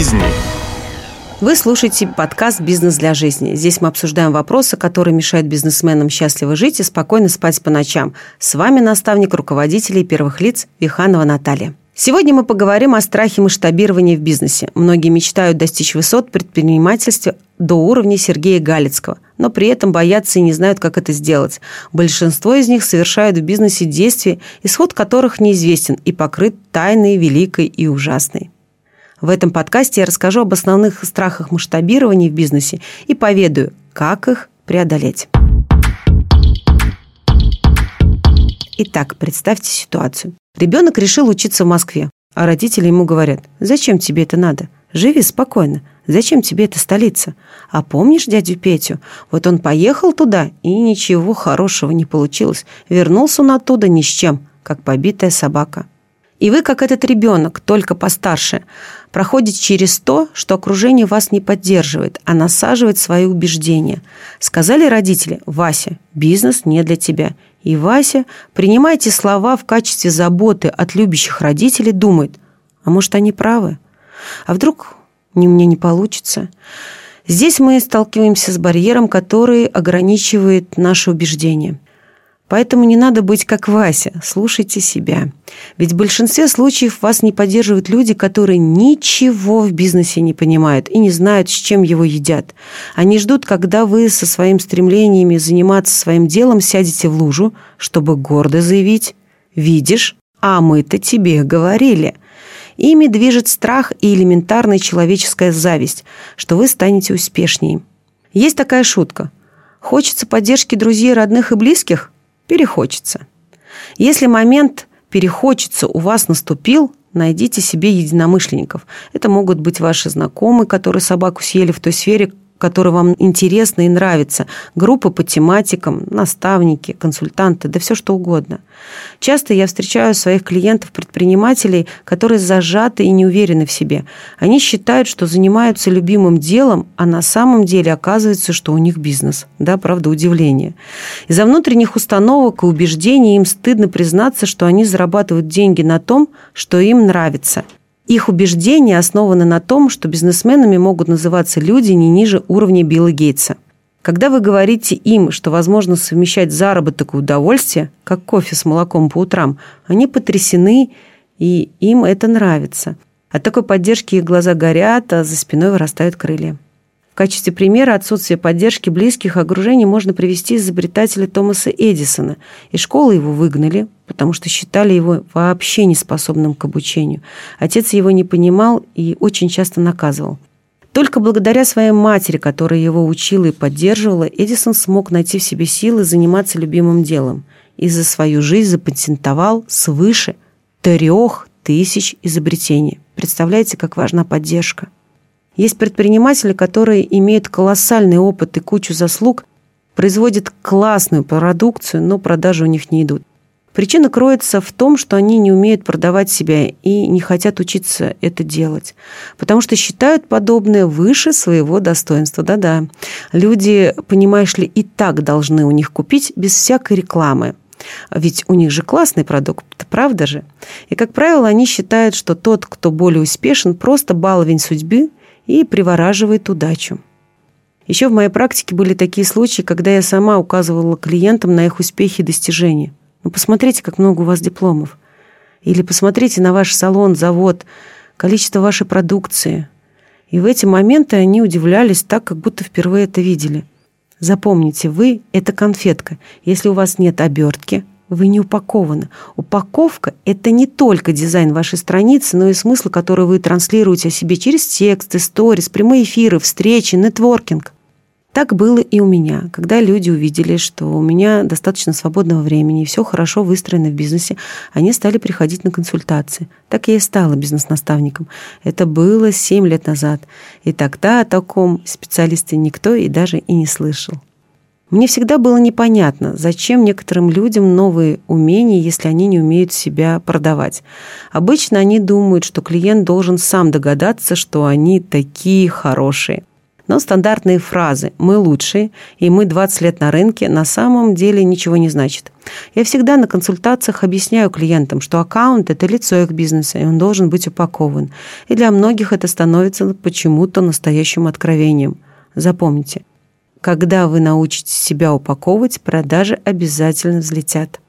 жизни. Вы слушаете подкаст «Бизнес для жизни». Здесь мы обсуждаем вопросы, которые мешают бизнесменам счастливо жить и спокойно спать по ночам. С вами наставник руководителей первых лиц Виханова Наталья. Сегодня мы поговорим о страхе масштабирования в бизнесе. Многие мечтают достичь высот в предпринимательстве до уровня Сергея Галицкого, но при этом боятся и не знают, как это сделать. Большинство из них совершают в бизнесе действия, исход которых неизвестен и покрыт тайной великой и ужасной. В этом подкасте я расскажу об основных страхах масштабирования в бизнесе и поведаю, как их преодолеть. Итак, представьте ситуацию. Ребенок решил учиться в Москве, а родители ему говорят, зачем тебе это надо? Живи спокойно. Зачем тебе эта столица? А помнишь дядю Петю? Вот он поехал туда, и ничего хорошего не получилось. Вернулся он оттуда ни с чем, как побитая собака. И вы, как этот ребенок, только постарше, проходите через то, что окружение вас не поддерживает, а насаживает свои убеждения. Сказали родители, Вася, бизнес не для тебя. И Вася, принимая эти слова в качестве заботы от любящих родителей, думает, а может, они правы? А вдруг у меня не получится? Здесь мы сталкиваемся с барьером, который ограничивает наши убеждения – Поэтому не надо быть как Вася, слушайте себя. Ведь в большинстве случаев вас не поддерживают люди, которые ничего в бизнесе не понимают и не знают, с чем его едят. Они ждут, когда вы со своим стремлениями заниматься своим делом сядете в лужу, чтобы гордо заявить «Видишь, а мы-то тебе говорили». Ими движет страх и элементарная человеческая зависть, что вы станете успешнее. Есть такая шутка. Хочется поддержки друзей, родных и близких – перехочется. Если момент перехочется у вас наступил, найдите себе единомышленников. Это могут быть ваши знакомые, которые собаку съели в той сфере, который вам интересно и нравится, группы по тематикам, наставники, консультанты, да все что угодно. Часто я встречаю своих клиентов-предпринимателей, которые зажаты и не уверены в себе. Они считают, что занимаются любимым делом, а на самом деле оказывается, что у них бизнес. Да, правда, удивление. Из-за внутренних установок и убеждений им стыдно признаться, что они зарабатывают деньги на том, что им нравится – их убеждения основаны на том, что бизнесменами могут называться люди не ниже уровня Билла Гейтса. Когда вы говорите им, что возможно совмещать заработок и удовольствие, как кофе с молоком по утрам, они потрясены, и им это нравится. От такой поддержки их глаза горят, а за спиной вырастают крылья. Качестве примера отсутствия поддержки близких окружений можно привести изобретателя Томаса Эдисона. Из школы его выгнали, потому что считали его вообще неспособным к обучению. Отец его не понимал и очень часто наказывал. Только благодаря своей матери, которая его учила и поддерживала, Эдисон смог найти в себе силы заниматься любимым делом и за свою жизнь запатентовал свыше трех тысяч изобретений. Представляете, как важна поддержка? Есть предприниматели, которые имеют колоссальный опыт и кучу заслуг, производят классную продукцию, но продажи у них не идут. Причина кроется в том, что они не умеют продавать себя и не хотят учиться это делать, потому что считают подобное выше своего достоинства. Да-да, люди, понимаешь ли, и так должны у них купить без всякой рекламы. Ведь у них же классный продукт, правда же? И, как правило, они считают, что тот, кто более успешен, просто баловень судьбы и привораживает удачу. Еще в моей практике были такие случаи, когда я сама указывала клиентам на их успехи и достижения. Ну, посмотрите, как много у вас дипломов. Или посмотрите на ваш салон, завод, количество вашей продукции. И в эти моменты они удивлялись так, как будто впервые это видели. Запомните, вы – это конфетка. Если у вас нет обертки, вы не упакованы. Упаковка – это не только дизайн вашей страницы, но и смысл, который вы транслируете о себе через тексты, сторис, прямые эфиры, встречи, нетворкинг. Так было и у меня. Когда люди увидели, что у меня достаточно свободного времени и все хорошо выстроено в бизнесе, они стали приходить на консультации. Так я и стала бизнес-наставником. Это было 7 лет назад. И тогда о таком специалисте никто и даже и не слышал. Мне всегда было непонятно, зачем некоторым людям новые умения, если они не умеют себя продавать. Обычно они думают, что клиент должен сам догадаться, что они такие хорошие. Но стандартные фразы «мы лучшие» и «мы 20 лет на рынке» на самом деле ничего не значат. Я всегда на консультациях объясняю клиентам, что аккаунт – это лицо их бизнеса, и он должен быть упакован. И для многих это становится почему-то настоящим откровением. Запомните, когда вы научитесь себя упаковывать, продажи обязательно взлетят.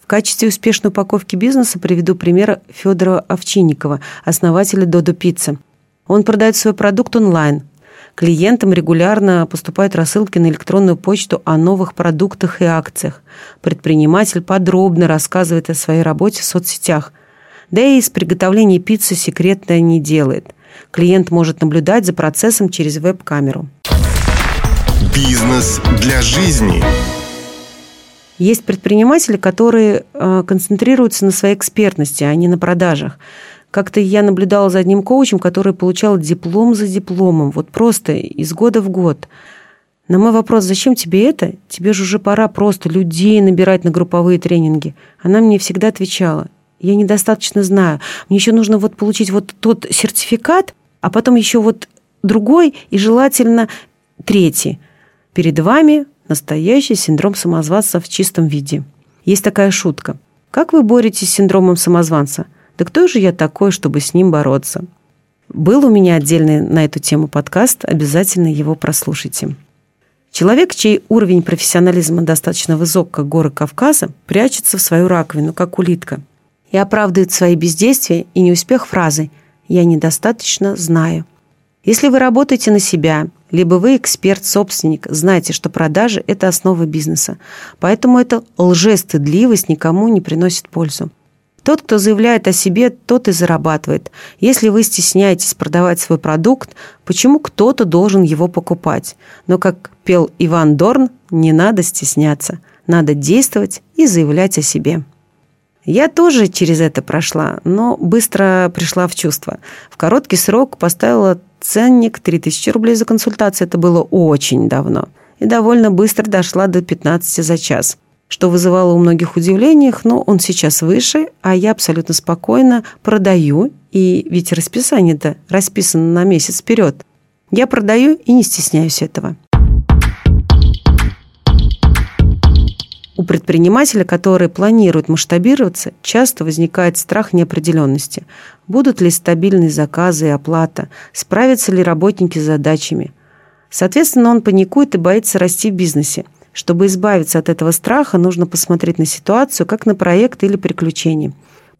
В качестве успешной упаковки бизнеса приведу пример Федора Овчинникова, основателя Додо Пицца. Он продает свой продукт онлайн. Клиентам регулярно поступают рассылки на электронную почту о новых продуктах и акциях. Предприниматель подробно рассказывает о своей работе в соцсетях. Да и из приготовления пиццы секретное не делает. Клиент может наблюдать за процессом через веб-камеру. Бизнес для жизни. Есть предприниматели, которые э, концентрируются на своей экспертности, а не на продажах. Как-то я наблюдала за одним коучем, который получал диплом за дипломом, вот просто из года в год. На мой вопрос, зачем тебе это? Тебе же уже пора просто людей набирать на групповые тренинги. Она мне всегда отвечала, я недостаточно знаю. Мне еще нужно вот получить вот тот сертификат, а потом еще вот другой и желательно третий. Перед вами настоящий синдром самозванца в чистом виде. Есть такая шутка. Как вы боретесь с синдромом самозванца – да кто же я такой, чтобы с ним бороться? Был у меня отдельный на эту тему подкаст, обязательно его прослушайте. Человек, чей уровень профессионализма достаточно высок, как горы Кавказа, прячется в свою раковину, как улитка, и оправдывает свои бездействия и неуспех фразой «я недостаточно знаю». Если вы работаете на себя, либо вы эксперт-собственник, знайте, что продажи – это основа бизнеса. Поэтому эта лжестыдливость никому не приносит пользу. Тот, кто заявляет о себе, тот и зарабатывает. Если вы стесняетесь продавать свой продукт, почему кто-то должен его покупать? Но, как пел Иван Дорн, не надо стесняться. Надо действовать и заявлять о себе. Я тоже через это прошла, но быстро пришла в чувство. В короткий срок поставила ценник 3000 рублей за консультацию. Это было очень давно. И довольно быстро дошла до 15 за час что вызывало у многих удивление, но он сейчас выше, а я абсолютно спокойно продаю, и ведь расписание-то расписано на месяц вперед. Я продаю и не стесняюсь этого. У предпринимателя, который планирует масштабироваться, часто возникает страх неопределенности. Будут ли стабильные заказы и оплата? Справятся ли работники с задачами? Соответственно, он паникует и боится расти в бизнесе – чтобы избавиться от этого страха, нужно посмотреть на ситуацию как на проект или приключение.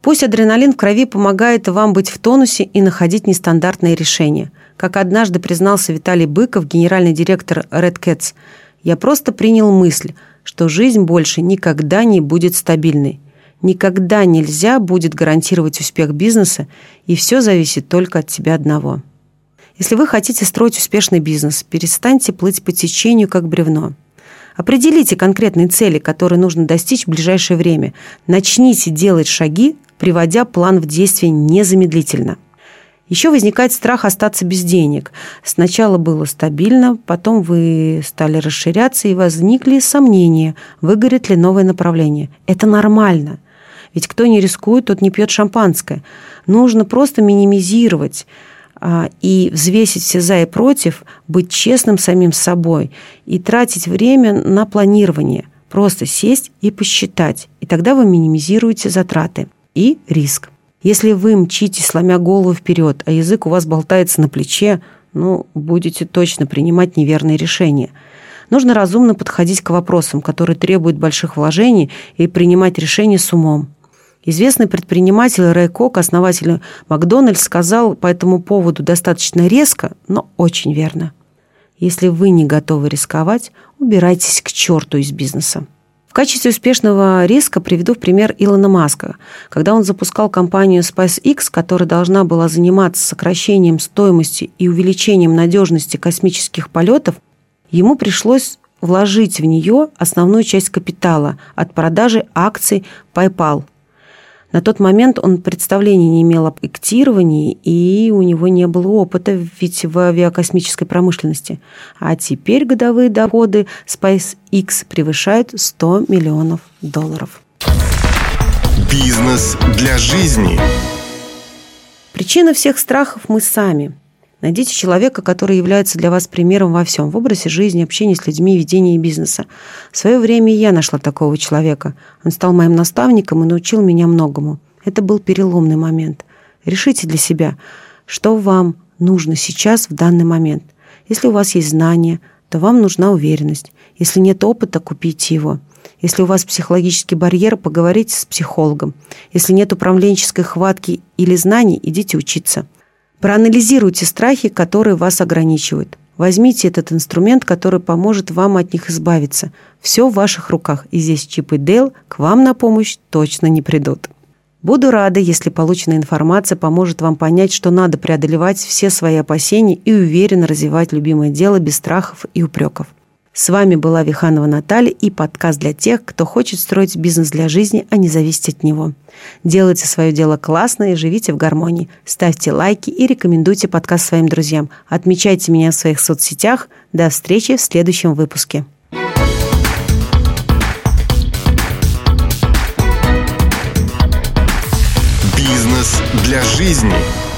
Пусть адреналин в крови помогает вам быть в тонусе и находить нестандартные решения. Как однажды признался Виталий Быков, генеральный директор Red Cats, я просто принял мысль, что жизнь больше никогда не будет стабильной. Никогда нельзя будет гарантировать успех бизнеса, и все зависит только от тебя одного. Если вы хотите строить успешный бизнес, перестаньте плыть по течению, как бревно. Определите конкретные цели, которые нужно достичь в ближайшее время. Начните делать шаги, приводя план в действие незамедлительно. Еще возникает страх остаться без денег. Сначала было стабильно, потом вы стали расширяться и возникли сомнения, выгорит ли новое направление. Это нормально. Ведь кто не рискует, тот не пьет шампанское. Нужно просто минимизировать а, и взвесить все за и против, быть честным самим собой и тратить время на планирование. Просто сесть и посчитать. И тогда вы минимизируете затраты и риск. Если вы мчите, сломя голову вперед, а язык у вас болтается на плече, ну, будете точно принимать неверные решения. Нужно разумно подходить к вопросам, которые требуют больших вложений, и принимать решения с умом. Известный предприниматель Рэй Кок, основатель Макдональдс, сказал по этому поводу достаточно резко, но очень верно. Если вы не готовы рисковать, убирайтесь к черту из бизнеса. В качестве успешного риска приведу в пример Илона Маска. Когда он запускал компанию SpaceX, которая должна была заниматься сокращением стоимости и увеличением надежности космических полетов, ему пришлось вложить в нее основную часть капитала от продажи акций PayPal – на тот момент он представления не имел об эктировании, и у него не было опыта ведь в авиакосмической промышленности. А теперь годовые доходы SpaceX превышают 100 миллионов долларов. Бизнес для жизни. Причина всех страхов мы сами. Найдите человека, который является для вас примером во всем, в образе жизни, общении с людьми, ведении бизнеса. В свое время и я нашла такого человека. Он стал моим наставником и научил меня многому. Это был переломный момент. Решите для себя, что вам нужно сейчас в данный момент. Если у вас есть знания, то вам нужна уверенность. Если нет опыта, купите его. Если у вас психологический барьер, поговорите с психологом. Если нет управленческой хватки или знаний, идите учиться. Проанализируйте страхи, которые вас ограничивают. Возьмите этот инструмент, который поможет вам от них избавиться. Все в ваших руках, и здесь Чип и Дейл к вам на помощь точно не придут. Буду рада, если полученная информация поможет вам понять, что надо преодолевать все свои опасения и уверенно развивать любимое дело без страхов и упреков. С вами была Виханова Наталья и подкаст для тех, кто хочет строить бизнес для жизни, а не зависеть от него. Делайте свое дело классно и живите в гармонии. Ставьте лайки и рекомендуйте подкаст своим друзьям. Отмечайте меня в своих соцсетях. До встречи в следующем выпуске. Бизнес для жизни.